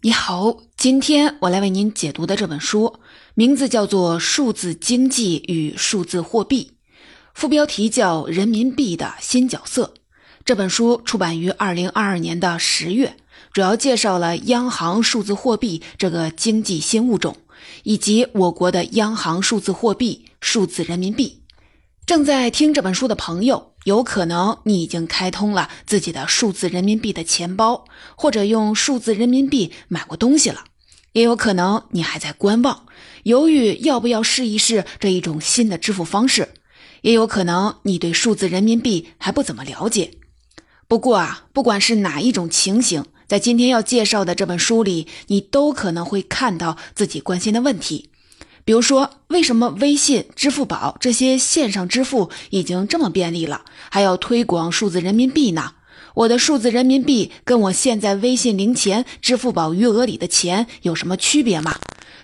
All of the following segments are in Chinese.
你好，今天我来为您解读的这本书名字叫做《数字经济与数字货币》，副标题叫《人民币的新角色》。这本书出版于二零二二年的十月，主要介绍了央行数字货币这个经济新物种，以及我国的央行数字货币——数字人民币。正在听这本书的朋友，有可能你已经开通了自己的数字人民币的钱包，或者用数字人民币买过东西了；也有可能你还在观望，犹豫要不要试一试这一种新的支付方式；也有可能你对数字人民币还不怎么了解。不过啊，不管是哪一种情形，在今天要介绍的这本书里，你都可能会看到自己关心的问题。比如说，为什么微信、支付宝这些线上支付已经这么便利了，还要推广数字人民币呢？我的数字人民币跟我现在微信零钱、支付宝余额里的钱有什么区别吗？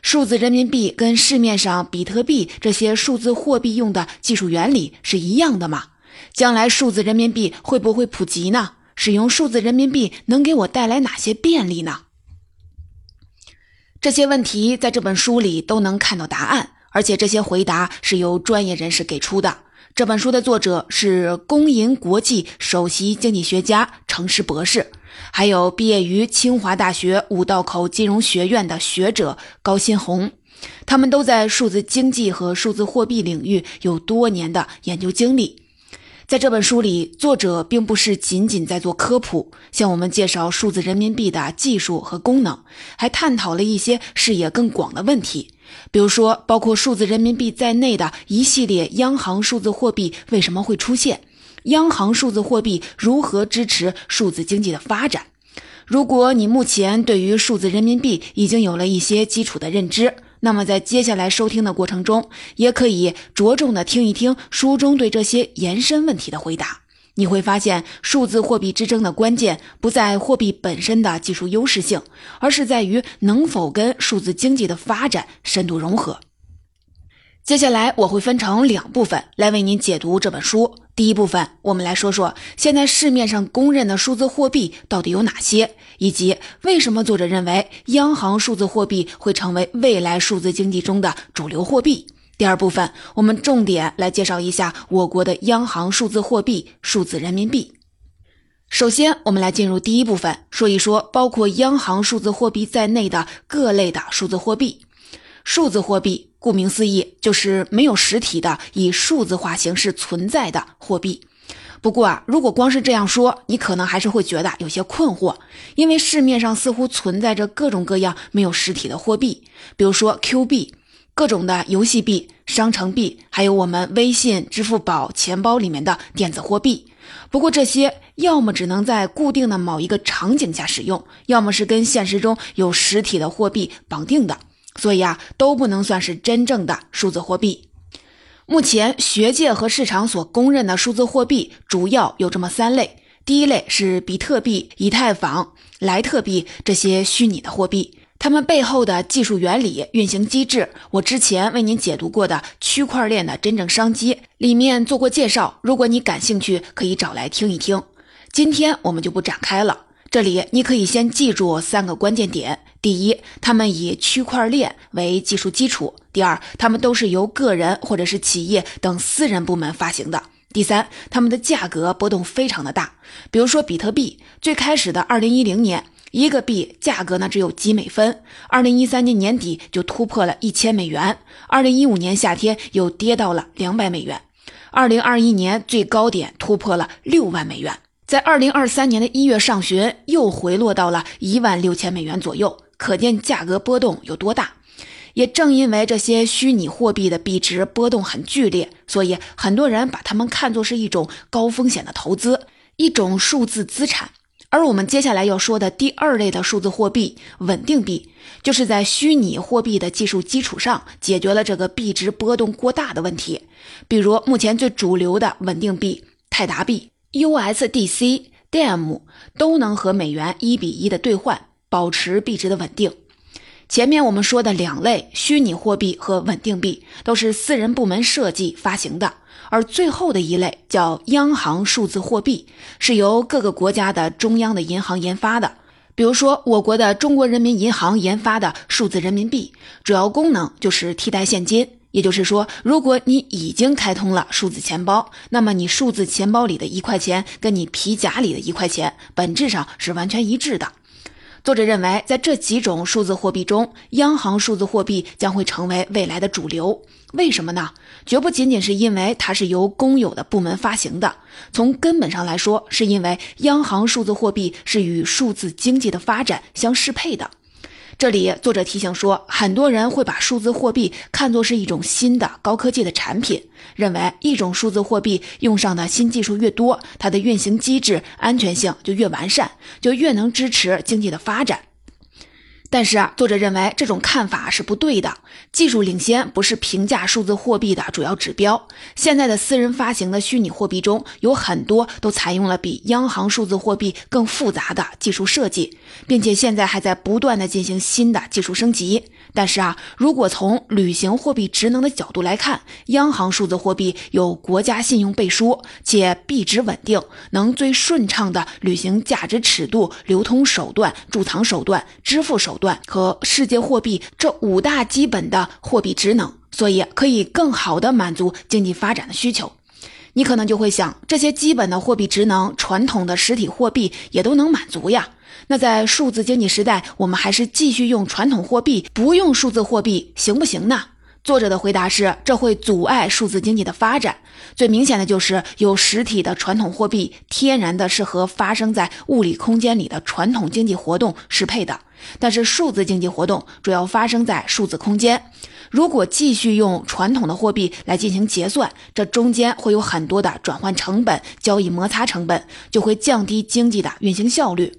数字人民币跟市面上比特币这些数字货币用的技术原理是一样的吗？将来数字人民币会不会普及呢？使用数字人民币能给我带来哪些便利呢？这些问题在这本书里都能看到答案，而且这些回答是由专业人士给出的。这本书的作者是工银国际首席经济学家程师博士，还有毕业于清华大学五道口金融学院的学者高新红，他们都在数字经济和数字货币领域有多年的研究经历。在这本书里，作者并不是仅仅在做科普，向我们介绍数字人民币的技术和功能，还探讨了一些视野更广的问题，比如说，包括数字人民币在内的一系列央行数字货币为什么会出现，央行数字货币如何支持数字经济的发展。如果你目前对于数字人民币已经有了一些基础的认知，那么，在接下来收听的过程中，也可以着重的听一听书中对这些延伸问题的回答。你会发现，数字货币之争的关键不在货币本身的技术优势性，而是在于能否跟数字经济的发展深度融合。接下来我会分成两部分来为您解读这本书。第一部分，我们来说说现在市面上公认的数字货币到底有哪些，以及为什么作者认为央行数字货币会成为未来数字经济中的主流货币。第二部分，我们重点来介绍一下我国的央行数字货币——数字人民币。首先，我们来进入第一部分，说一说包括央行数字货币在内的各类的数字货币。数字货币，顾名思义，就是没有实体的、以数字化形式存在的货币。不过啊，如果光是这样说，你可能还是会觉得有些困惑，因为市面上似乎存在着各种各样没有实体的货币，比如说 Q 币、各种的游戏币、商城币，还有我们微信、支付宝钱包里面的电子货币。不过这些要么只能在固定的某一个场景下使用，要么是跟现实中有实体的货币绑定的。所以啊，都不能算是真正的数字货币。目前学界和市场所公认的数字货币主要有这么三类：第一类是比特币、以太坊、莱特币这些虚拟的货币，它们背后的技术原理、运行机制，我之前为您解读过的《区块链的真正商机》里面做过介绍。如果你感兴趣，可以找来听一听。今天我们就不展开了。这里你可以先记住三个关键点：第一，他们以区块链为技术基础；第二，他们都是由个人或者是企业等私人部门发行的；第三，他们的价格波动非常的大。比如说比特币，最开始的二零一零年，一个币价格呢只有几美分，二零一三年年底就突破了一千美元，二零一五年夏天又跌到了两百美元，二零二一年最高点突破了六万美元。在二零二三年的一月上旬，又回落到了一万六千美元左右，可见价格波动有多大。也正因为这些虚拟货币的币值波动很剧烈，所以很多人把它们看作是一种高风险的投资，一种数字资产。而我们接下来要说的第二类的数字货币——稳定币，就是在虚拟货币的技术基础上，解决了这个币值波动过大的问题。比如目前最主流的稳定币泰达币。USDC、DEM 都能和美元一比一的兑换，保持币值的稳定。前面我们说的两类虚拟货币和稳定币都是私人部门设计发行的，而最后的一类叫央行数字货币，是由各个国家的中央的银行研发的，比如说，我国的中国人民银行研发的数字人民币，主要功能就是替代现金。也就是说，如果你已经开通了数字钱包，那么你数字钱包里的一块钱跟你皮夹里的一块钱本质上是完全一致的。作者认为，在这几种数字货币中，央行数字货币将会成为未来的主流。为什么呢？绝不仅仅是因为它是由公有的部门发行的，从根本上来说，是因为央行数字货币是与数字经济的发展相适配的。这里作者提醒说，很多人会把数字货币看作是一种新的高科技的产品，认为一种数字货币用上的新技术越多，它的运行机制安全性就越完善，就越能支持经济的发展。但是啊，作者认为这种看法是不对的。技术领先不是评价数字货币的主要指标。现在的私人发行的虚拟货币中有很多都采用了比央行数字货币更复杂的技术设计，并且现在还在不断的进行新的技术升级。但是啊，如果从履行货币职能的角度来看，央行数字货币有国家信用背书，且币值稳定，能最顺畅的履行价值尺度、流通手段、贮藏手段、支付手段和世界货币这五大基本的货币职能，所以可以更好的满足经济发展的需求。你可能就会想，这些基本的货币职能，传统的实体货币也都能满足呀。那在数字经济时代，我们还是继续用传统货币，不用数字货币，行不行呢？作者的回答是：这会阻碍数字经济的发展。最明显的就是有实体的传统货币，天然的是和发生在物理空间里的传统经济活动适配的。但是数字经济活动主要发生在数字空间，如果继续用传统的货币来进行结算，这中间会有很多的转换成本、交易摩擦成本，就会降低经济的运行效率。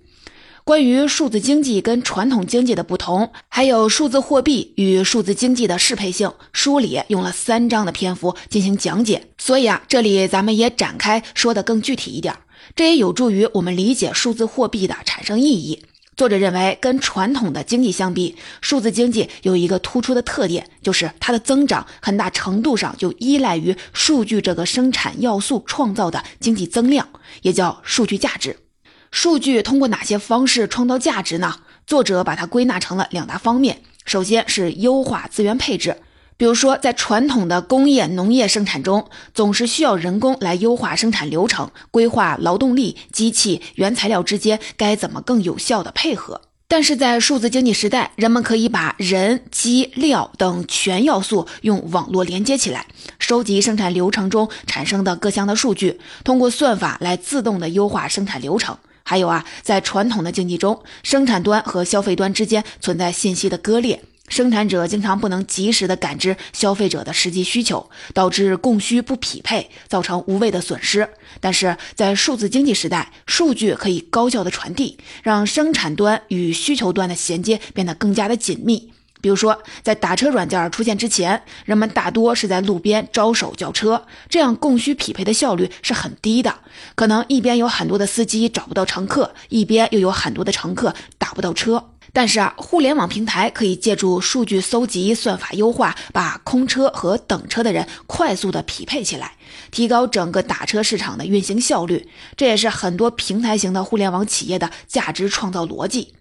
关于数字经济跟传统经济的不同，还有数字货币与数字经济的适配性，书里用了三章的篇幅进行讲解。所以啊，这里咱们也展开说的更具体一点，这也有助于我们理解数字货币的产生意义。作者认为，跟传统的经济相比，数字经济有一个突出的特点，就是它的增长很大程度上就依赖于数据这个生产要素创造的经济增量，也叫数据价值。数据通过哪些方式创造价值呢？作者把它归纳成了两大方面。首先是优化资源配置，比如说在传统的工业农业生产中，总是需要人工来优化生产流程，规划劳动力、机器、原材料之间该怎么更有效的配合。但是在数字经济时代，人们可以把人、机、料等全要素用网络连接起来，收集生产流程中产生的各项的数据，通过算法来自动的优化生产流程。还有啊，在传统的经济中，生产端和消费端之间存在信息的割裂，生产者经常不能及时的感知消费者的实际需求，导致供需不匹配，造成无谓的损失。但是在数字经济时代，数据可以高效的传递，让生产端与需求端的衔接变得更加的紧密。比如说，在打车软件出现之前，人们大多是在路边招手叫车，这样供需匹配的效率是很低的。可能一边有很多的司机找不到乘客，一边又有很多的乘客打不到车。但是啊，互联网平台可以借助数据搜集、算法优化，把空车和等车的人快速的匹配起来，提高整个打车市场的运行效率。这也是很多平台型的互联网企业的价值创造逻辑。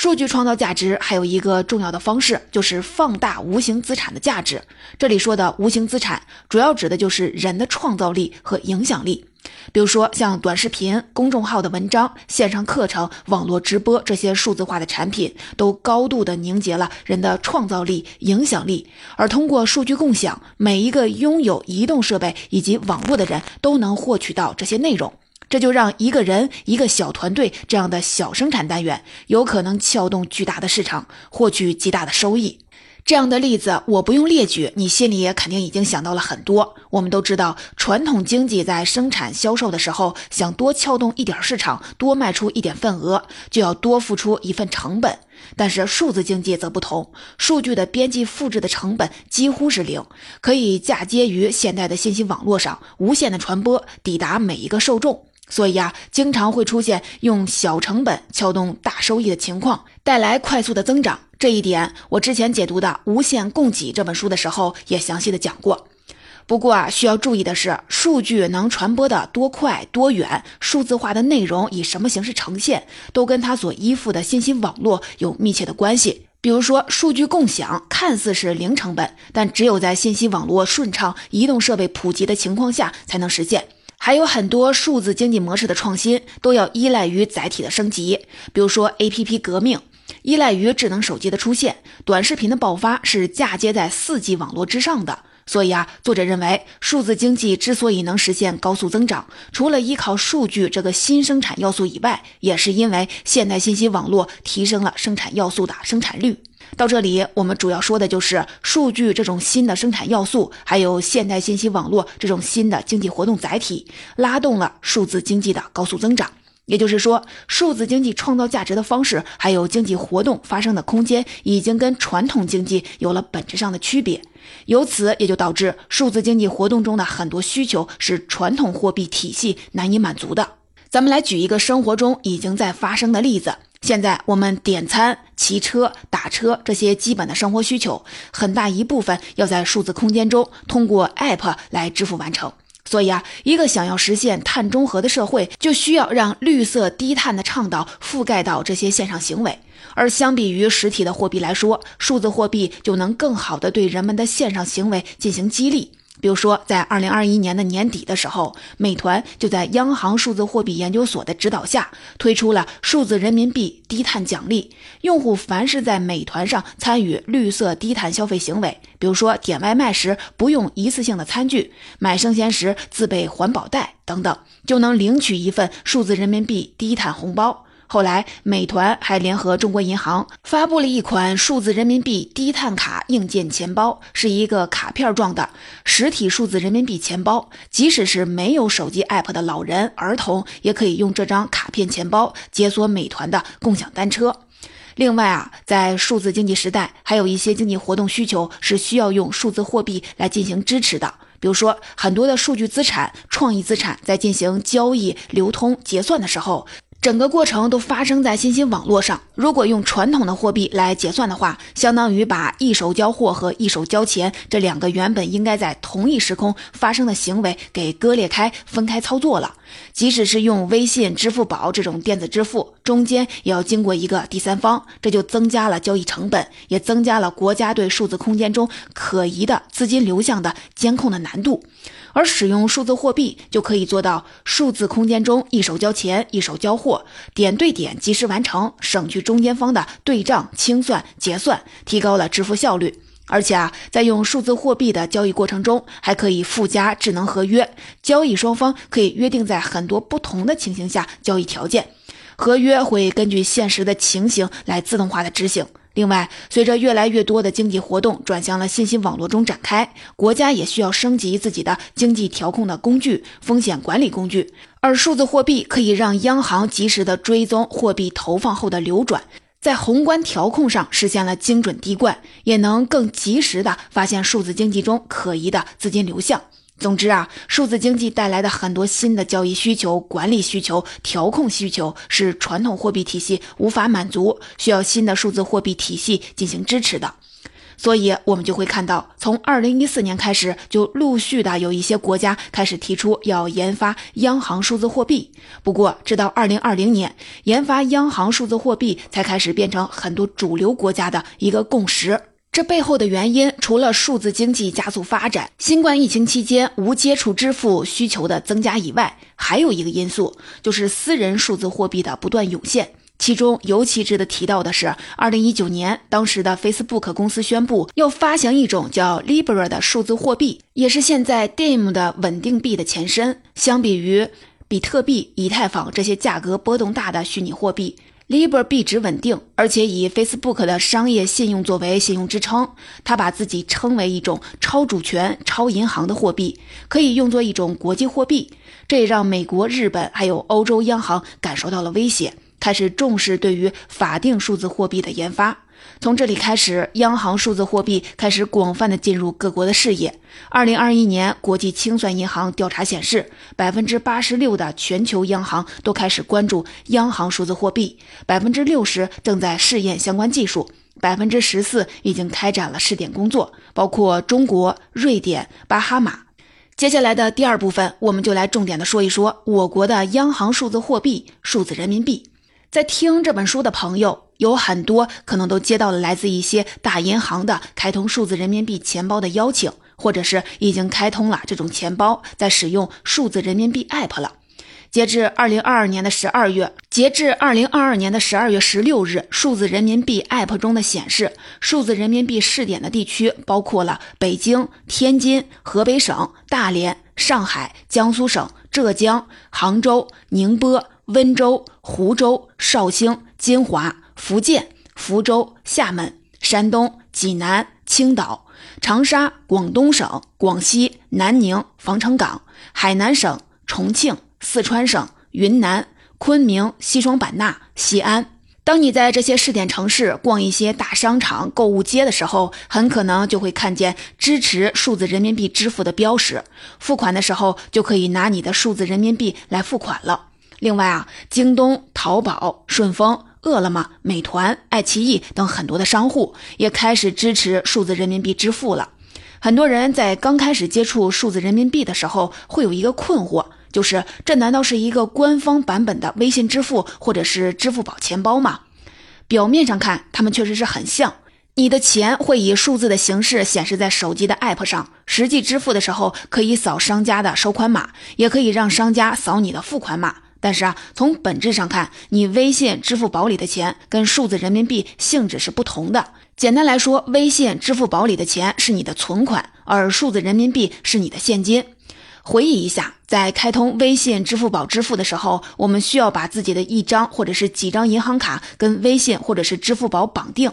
数据创造价值还有一个重要的方式，就是放大无形资产的价值。这里说的无形资产，主要指的就是人的创造力和影响力。比如说，像短视频、公众号的文章、线上课程、网络直播这些数字化的产品，都高度的凝结了人的创造力、影响力。而通过数据共享，每一个拥有移动设备以及网络的人都能获取到这些内容。这就让一个人、一个小团队这样的小生产单元有可能撬动巨大的市场，获取极大的收益。这样的例子我不用列举，你心里也肯定已经想到了很多。我们都知道，传统经济在生产销售的时候，想多撬动一点市场，多卖出一点份额，就要多付出一份成本。但是数字经济则不同，数据的编辑复制的成本几乎是零，可以嫁接于现代的信息网络上，无限的传播，抵达每一个受众。所以啊，经常会出现用小成本撬动大收益的情况，带来快速的增长。这一点，我之前解读的《无限供给》这本书的时候也详细的讲过。不过啊，需要注意的是，数据能传播的多快多远，数字化的内容以什么形式呈现，都跟它所依附的信息网络有密切的关系。比如说，数据共享看似是零成本，但只有在信息网络顺畅、移动设备普及的情况下才能实现。还有很多数字经济模式的创新都要依赖于载体的升级，比如说 APP 革命，依赖于智能手机的出现；短视频的爆发是嫁接在 4G 网络之上的。所以啊，作者认为，数字经济之所以能实现高速增长，除了依靠数据这个新生产要素以外，也是因为现代信息网络提升了生产要素的生产率。到这里，我们主要说的就是数据这种新的生产要素，还有现代信息网络这种新的经济活动载体，拉动了数字经济的高速增长。也就是说，数字经济创造价值的方式，还有经济活动发生的空间，已经跟传统经济有了本质上的区别。由此也就导致数字经济活动中的很多需求是传统货币体系难以满足的。咱们来举一个生活中已经在发生的例子：现在我们点餐、骑车、打车这些基本的生活需求，很大一部分要在数字空间中通过 App 来支付完成。所以啊，一个想要实现碳中和的社会，就需要让绿色低碳的倡导覆盖到这些线上行为。而相比于实体的货币来说，数字货币就能更好的对人们的线上行为进行激励。比如说，在二零二一年的年底的时候，美团就在央行数字货币研究所的指导下，推出了数字人民币低碳奖励。用户凡是在美团上参与绿色低碳消费行为，比如说点外卖时不用一次性的餐具，买生鲜时自备环保袋等等，就能领取一份数字人民币低碳红包。后来，美团还联合中国银行发布了一款数字人民币低碳卡硬件钱包，是一个卡片状的实体数字人民币钱包。即使是没有手机 app 的老人、儿童，也可以用这张卡片钱包解锁美团的共享单车。另外啊，在数字经济时代，还有一些经济活动需求是需要用数字货币来进行支持的。比如说，很多的数据资产、创意资产在进行交易、流通、结算的时候。整个过程都发生在信息网络上。如果用传统的货币来结算的话，相当于把一手交货和一手交钱这两个原本应该在同一时空发生的行为给割裂开、分开操作了。即使是用微信、支付宝这种电子支付，中间也要经过一个第三方，这就增加了交易成本，也增加了国家对数字空间中可疑的资金流向的监控的难度。而使用数字货币就可以做到数字空间中一手交钱一手交货，点对点及时完成，省去中间方的对账清算结算，提高了支付效率。而且啊，在用数字货币的交易过程中，还可以附加智能合约，交易双方可以约定在很多不同的情形下交易条件，合约会根据现实的情形来自动化的执行。另外，随着越来越多的经济活动转向了信息网络中展开，国家也需要升级自己的经济调控的工具、风险管理工具。而数字货币可以让央行及时的追踪货币投放后的流转，在宏观调控上实现了精准滴灌，也能更及时的发现数字经济中可疑的资金流向。总之啊，数字经济带来的很多新的交易需求、管理需求、调控需求，是传统货币体系无法满足，需要新的数字货币体系进行支持的。所以，我们就会看到，从二零一四年开始，就陆续的有一些国家开始提出要研发央行数字货币。不过，直到二零二零年，研发央行数字货币才开始变成很多主流国家的一个共识。这背后的原因，除了数字经济加速发展、新冠疫情期间无接触支付需求的增加以外，还有一个因素，就是私人数字货币的不断涌现。其中尤其值得提到的是，二零一九年，当时的 Facebook 公司宣布要发行一种叫 Libra 的数字货币，也是现在 DIM 的稳定币的前身。相比于比特币、以太坊这些价格波动大的虚拟货币。Libra 币值稳定，而且以 Facebook 的商业信用作为信用支撑。他把自己称为一种超主权、超银行的货币，可以用作一种国际货币。这也让美国、日本还有欧洲央行感受到了威胁，开始重视对于法定数字货币的研发。从这里开始，央行数字货币开始广泛的进入各国的视野。二零二一年，国际清算银行调查显示，百分之八十六的全球央行都开始关注央行数字货币，百分之六十正在试验相关技术，百分之十四已经开展了试点工作，包括中国、瑞典、巴哈马。接下来的第二部分，我们就来重点的说一说我国的央行数字货币——数字人民币。在听这本书的朋友，有很多可能都接到了来自一些大银行的开通数字人民币钱包的邀请，或者是已经开通了这种钱包，在使用数字人民币 App 了。截至二零二二年的十二月，截至二零二二年的十二月十六日，数字人民币 App 中的显示，数字人民币试点的地区包括了北京、天津、河北省、大连、上海、江苏省、浙江、杭州、宁波、温州、湖州、绍兴、金华、福建、福州、厦门、山东、济南、青岛、长沙、广东省、广西、南宁、防城港、海南省、重庆。四川省、云南、昆明、西双版纳、西安。当你在这些试点城市逛一些大商场、购物街的时候，很可能就会看见支持数字人民币支付的标识。付款的时候就可以拿你的数字人民币来付款了。另外啊，京东、淘宝、顺丰、饿了么、美团、爱奇艺等很多的商户也开始支持数字人民币支付了。很多人在刚开始接触数字人民币的时候，会有一个困惑。就是这难道是一个官方版本的微信支付或者是支付宝钱包吗？表面上看，它们确实是很像。你的钱会以数字的形式显示在手机的 App 上，实际支付的时候可以扫商家的收款码，也可以让商家扫你的付款码。但是啊，从本质上看，你微信、支付宝里的钱跟数字人民币性质是不同的。简单来说，微信、支付宝里的钱是你的存款，而数字人民币是你的现金。回忆一下，在开通微信、支付宝支付的时候，我们需要把自己的一张或者是几张银行卡跟微信或者是支付宝绑定。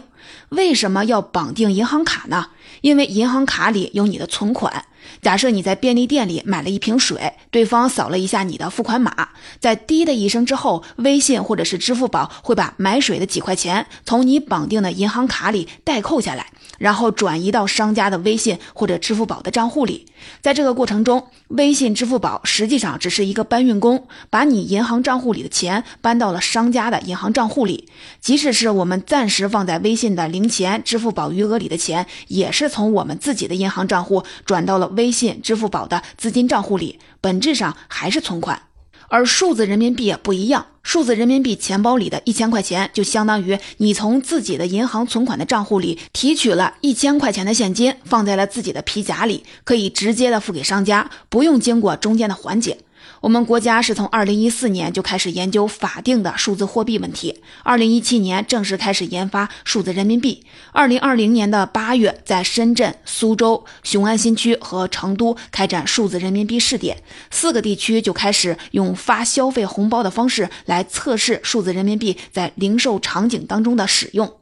为什么要绑定银行卡呢？因为银行卡里有你的存款。假设你在便利店里买了一瓶水，对方扫了一下你的付款码，在滴的一声之后，微信或者是支付宝会把买水的几块钱从你绑定的银行卡里代扣下来，然后转移到商家的微信或者支付宝的账户里。在这个过程中，微信、支付宝实际上只是一个搬运工，把你银行账户里的钱搬到了商家的银行账户里。即使是我们暂时放在微信的零钱、支付宝余额里的钱，也是从我们自己的银行账户转到了微信、支付宝的资金账户里，本质上还是存款。而数字人民币也不一样，数字人民币钱包里的一千块钱，就相当于你从自己的银行存款的账户里提取了一千块钱的现金，放在了自己的皮夹里，可以直接的付给商家，不用经过中间的环节。我们国家是从二零一四年就开始研究法定的数字货币问题，二零一七年正式开始研发数字人民币。二零二零年的八月，在深圳、苏州、雄安新区和成都开展数字人民币试点，四个地区就开始用发消费红包的方式来测试数字人民币在零售场景当中的使用。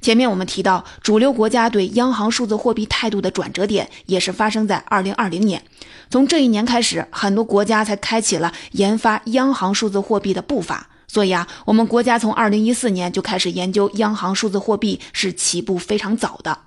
前面我们提到，主流国家对央行数字货币态度的转折点，也是发生在二零二零年。从这一年开始，很多国家才开启了研发央行数字货币的步伐。所以啊，我们国家从二零一四年就开始研究央行数字货币，是起步非常早的。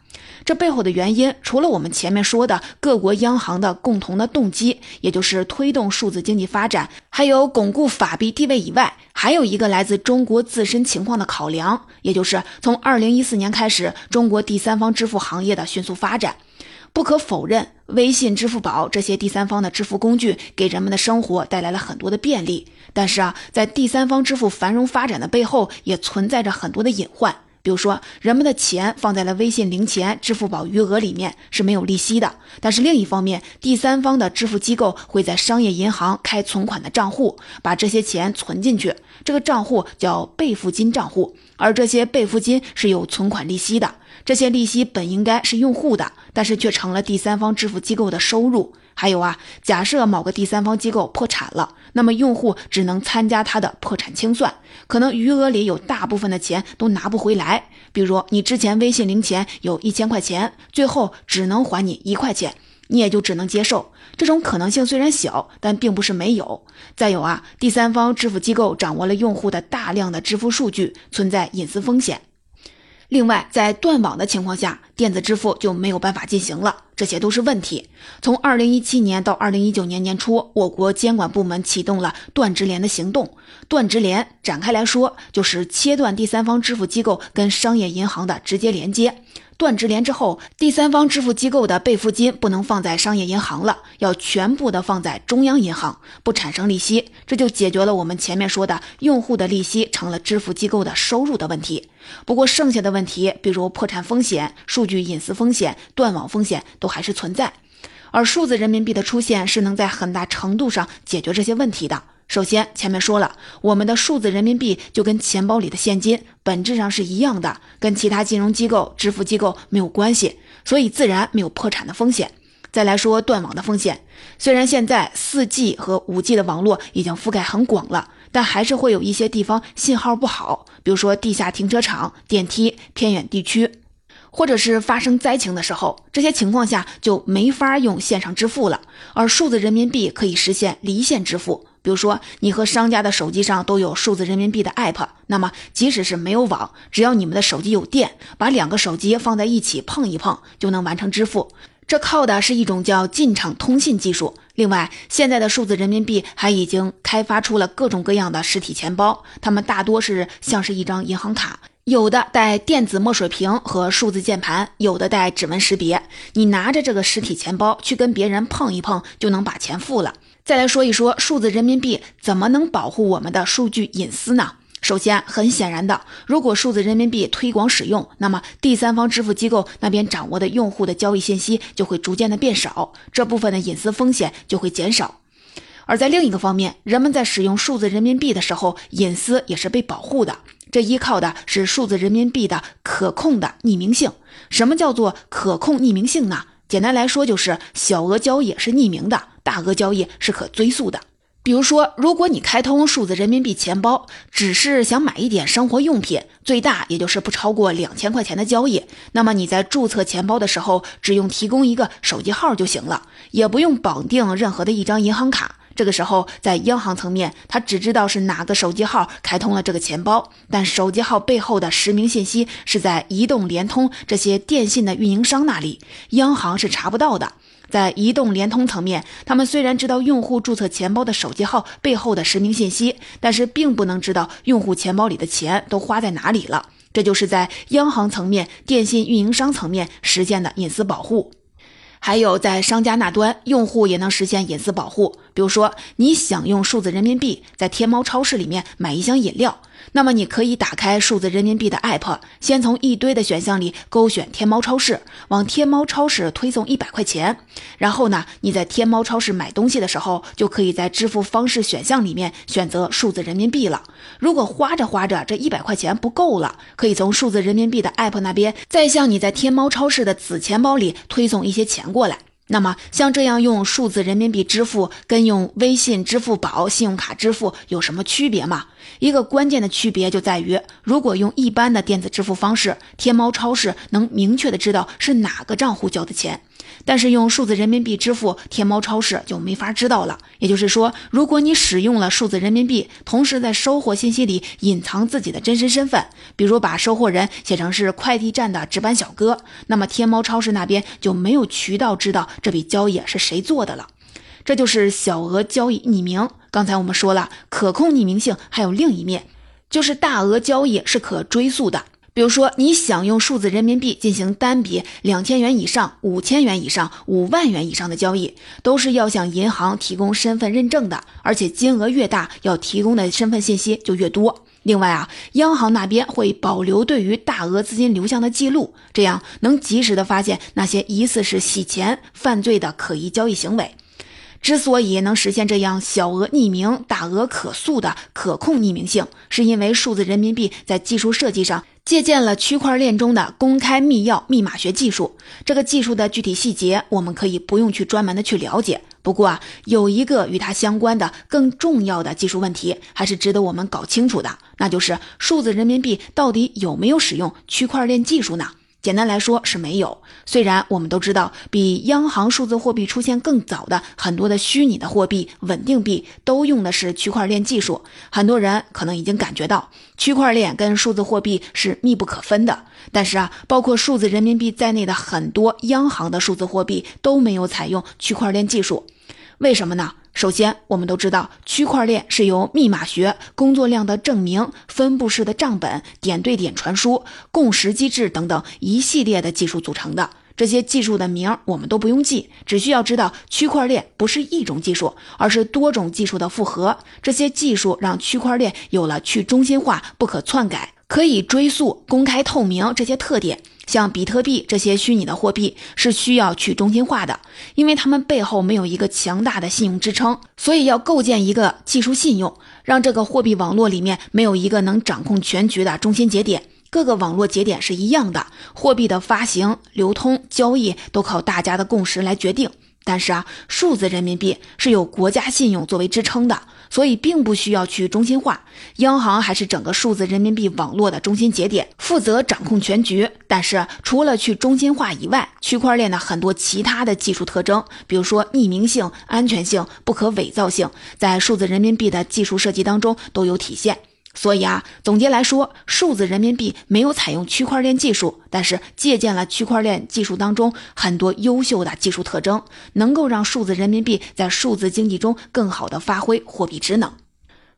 这背后的原因，除了我们前面说的各国央行的共同的动机，也就是推动数字经济发展，还有巩固法币地位以外，还有一个来自中国自身情况的考量，也就是从二零一四年开始，中国第三方支付行业的迅速发展。不可否认，微信、支付宝这些第三方的支付工具给人们的生活带来了很多的便利。但是啊，在第三方支付繁荣发展的背后，也存在着很多的隐患。比如说，人们的钱放在了微信零钱、支付宝余额里面是没有利息的。但是另一方面，第三方的支付机构会在商业银行开存款的账户，把这些钱存进去，这个账户叫备付金账户，而这些备付金是有存款利息的。这些利息本应该是用户的，但是却成了第三方支付机构的收入。还有啊，假设某个第三方机构破产了，那么用户只能参加他的破产清算，可能余额里有大部分的钱都拿不回来。比如你之前微信零钱有一千块钱，最后只能还你一块钱，你也就只能接受。这种可能性虽然小，但并不是没有。再有啊，第三方支付机构掌握了用户的大量的支付数据，存在隐私风险。另外，在断网的情况下，电子支付就没有办法进行了，这些都是问题。从二零一七年到二零一九年年初，我国监管部门启动了断直连的行动。断直连展开来说，就是切断第三方支付机构跟商业银行的直接连接。断直连之后，第三方支付机构的备付金不能放在商业银行了，要全部的放在中央银行，不产生利息，这就解决了我们前面说的用户的利息成了支付机构的收入的问题。不过剩下的问题，比如破产风险、数据隐私风险、断网风险，都还是存在。而数字人民币的出现是能在很大程度上解决这些问题的。首先，前面说了，我们的数字人民币就跟钱包里的现金本质上是一样的，跟其他金融机构、支付机构没有关系，所以自然没有破产的风险。再来说断网的风险，虽然现在四 G 和五 G 的网络已经覆盖很广了，但还是会有一些地方信号不好，比如说地下停车场、电梯、偏远地区。或者是发生灾情的时候，这些情况下就没法用线上支付了，而数字人民币可以实现离线支付。比如说，你和商家的手机上都有数字人民币的 app，那么即使是没有网，只要你们的手机有电，把两个手机放在一起碰一碰，就能完成支付。这靠的是一种叫进场通信技术。另外，现在的数字人民币还已经开发出了各种各样的实体钱包，它们大多是像是一张银行卡。有的带电子墨水屏和数字键盘，有的带指纹识别。你拿着这个实体钱包去跟别人碰一碰，就能把钱付了。再来说一说数字人民币怎么能保护我们的数据隐私呢？首先，很显然的，如果数字人民币推广使用，那么第三方支付机构那边掌握的用户的交易信息就会逐渐的变少，这部分的隐私风险就会减少。而在另一个方面，人们在使用数字人民币的时候，隐私也是被保护的。这依靠的是数字人民币的可控的匿名性。什么叫做可控匿名性呢？简单来说，就是小额交易是匿名的，大额交易是可追溯的。比如说，如果你开通数字人民币钱包，只是想买一点生活用品，最大也就是不超过两千块钱的交易，那么你在注册钱包的时候，只用提供一个手机号就行了，也不用绑定任何的一张银行卡。这个时候，在央行层面，他只知道是哪个手机号开通了这个钱包，但手机号背后的实名信息是在移动、联通这些电信的运营商那里，央行是查不到的。在移动、联通层面，他们虽然知道用户注册钱包的手机号背后的实名信息，但是并不能知道用户钱包里的钱都花在哪里了。这就是在央行层面、电信运营商层面实现的隐私保护。还有，在商家那端，用户也能实现隐私保护。比如说，你想用数字人民币在天猫超市里面买一箱饮料。那么你可以打开数字人民币的 app，先从一堆的选项里勾选天猫超市，往天猫超市推送一百块钱。然后呢，你在天猫超市买东西的时候，就可以在支付方式选项里面选择数字人民币了。如果花着花着这一百块钱不够了，可以从数字人民币的 app 那边再向你在天猫超市的子钱包里推送一些钱过来。那么，像这样用数字人民币支付，跟用微信、支付宝、信用卡支付有什么区别吗？一个关键的区别就在于，如果用一般的电子支付方式，天猫超市能明确的知道是哪个账户交的钱。但是用数字人民币支付，天猫超市就没法知道了。也就是说，如果你使用了数字人民币，同时在收货信息里隐藏自己的真实身份，比如把收货人写成是快递站的值班小哥，那么天猫超市那边就没有渠道知道这笔交易是谁做的了。这就是小额交易匿名。刚才我们说了，可控匿名性还有另一面，就是大额交易是可追溯的。比如说，你想用数字人民币进行单笔两千元以上、五千元以上、五万元以上的交易，都是要向银行提供身份认证的，而且金额越大，要提供的身份信息就越多。另外啊，央行那边会保留对于大额资金流向的记录，这样能及时的发现那些疑似是洗钱犯罪的可疑交易行为。之所以能实现这样小额匿名、大额可溯的可控匿名性，是因为数字人民币在技术设计上借鉴了区块链中的公开密钥密码学技术。这个技术的具体细节，我们可以不用去专门的去了解。不过啊，有一个与它相关的更重要的技术问题，还是值得我们搞清楚的，那就是数字人民币到底有没有使用区块链技术呢？简单来说是没有。虽然我们都知道，比央行数字货币出现更早的很多的虚拟的货币、稳定币都用的是区块链技术，很多人可能已经感觉到区块链跟数字货币是密不可分的。但是啊，包括数字人民币在内的很多央行的数字货币都没有采用区块链技术，为什么呢？首先，我们都知道，区块链是由密码学、工作量的证明、分布式的账本、点对点传输、共识机制等等一系列的技术组成的。这些技术的名我们都不用记，只需要知道区块链不是一种技术，而是多种技术的复合。这些技术让区块链有了去中心化、不可篡改、可以追溯、公开透明这些特点。像比特币这些虚拟的货币是需要去中心化的，因为他们背后没有一个强大的信用支撑，所以要构建一个技术信用，让这个货币网络里面没有一个能掌控全局的中心节点。各个网络节点是一样的，货币的发行、流通、交易都靠大家的共识来决定。但是啊，数字人民币是有国家信用作为支撑的，所以并不需要去中心化。央行还是整个数字人民币网络的中心节点，负责掌控全局。但是除了去中心化以外，区块链的很多其他的技术特征，比如说匿名性、安全性、不可伪造性，在数字人民币的技术设计当中都有体现。所以啊，总结来说，数字人民币没有采用区块链技术，但是借鉴了区块链技术当中很多优秀的技术特征，能够让数字人民币在数字经济中更好的发挥货币职能。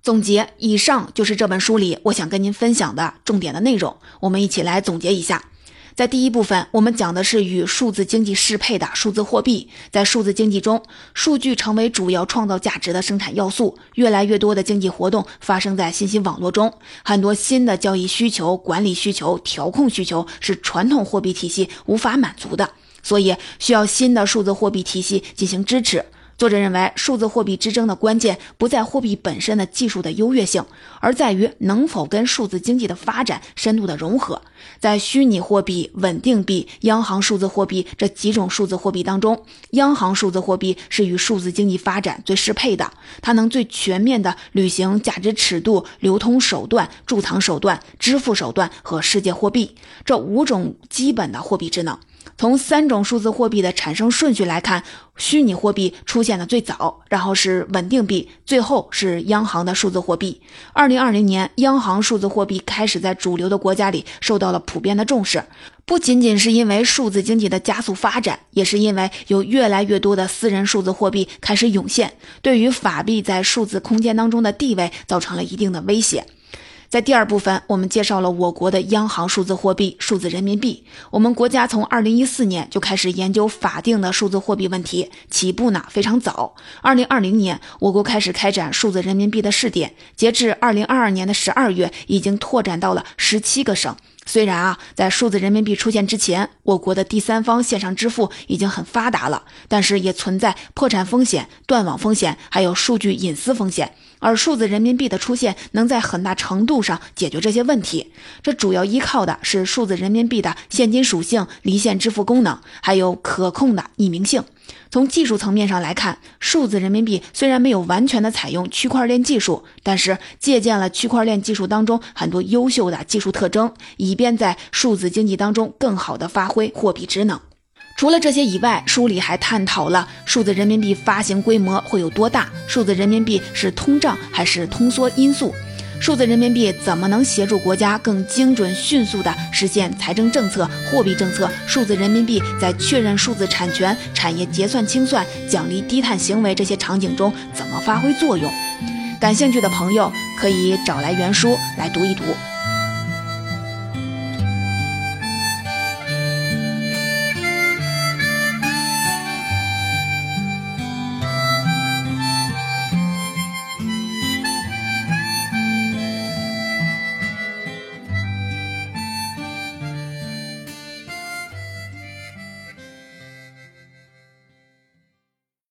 总结，以上就是这本书里我想跟您分享的重点的内容，我们一起来总结一下。在第一部分，我们讲的是与数字经济适配的数字货币。在数字经济中，数据成为主要创造价值的生产要素。越来越多的经济活动发生在信息网络中，很多新的交易需求、管理需求、调控需求是传统货币体系无法满足的，所以需要新的数字货币体系进行支持。作者认为，数字货币之争的关键不在货币本身的技术的优越性，而在于能否跟数字经济的发展深度的融合。在虚拟货币、稳定币、央行数字货币这几种数字货币当中，央行数字货币是与数字经济发展最适配的，它能最全面地履行价值尺度、流通手段、贮藏手段、支付手段和世界货币这五种基本的货币职能。从三种数字货币的产生顺序来看，虚拟货币出现的最早，然后是稳定币，最后是央行的数字货币。二零二零年，央行数字货币开始在主流的国家里受到了普遍的重视，不仅仅是因为数字经济的加速发展，也是因为有越来越多的私人数字货币开始涌现，对于法币在数字空间当中的地位造成了一定的威胁。在第二部分，我们介绍了我国的央行数字货币——数字人民币。我们国家从二零一四年就开始研究法定的数字货币问题，起步呢非常早。二零二零年，我国开始开展数字人民币的试点，截至二零二二年的十二月，已经拓展到了十七个省。虽然啊，在数字人民币出现之前，我国的第三方线上支付已经很发达了，但是也存在破产风险、断网风险，还有数据隐私风险。而数字人民币的出现，能在很大程度上解决这些问题。这主要依靠的是数字人民币的现金属性、离线支付功能，还有可控的匿名性。从技术层面上来看，数字人民币虽然没有完全的采用区块链技术，但是借鉴了区块链技术当中很多优秀的技术特征，以便在数字经济当中更好的发挥货币职能。除了这些以外，书里还探讨了数字人民币发行规模会有多大，数字人民币是通胀还是通缩因素，数字人民币怎么能协助国家更精准、迅速地实现财政政策、货币政策？数字人民币在确认数字产权、产业结算清算、奖励低碳行为这些场景中怎么发挥作用？感兴趣的朋友可以找来原书来读一读。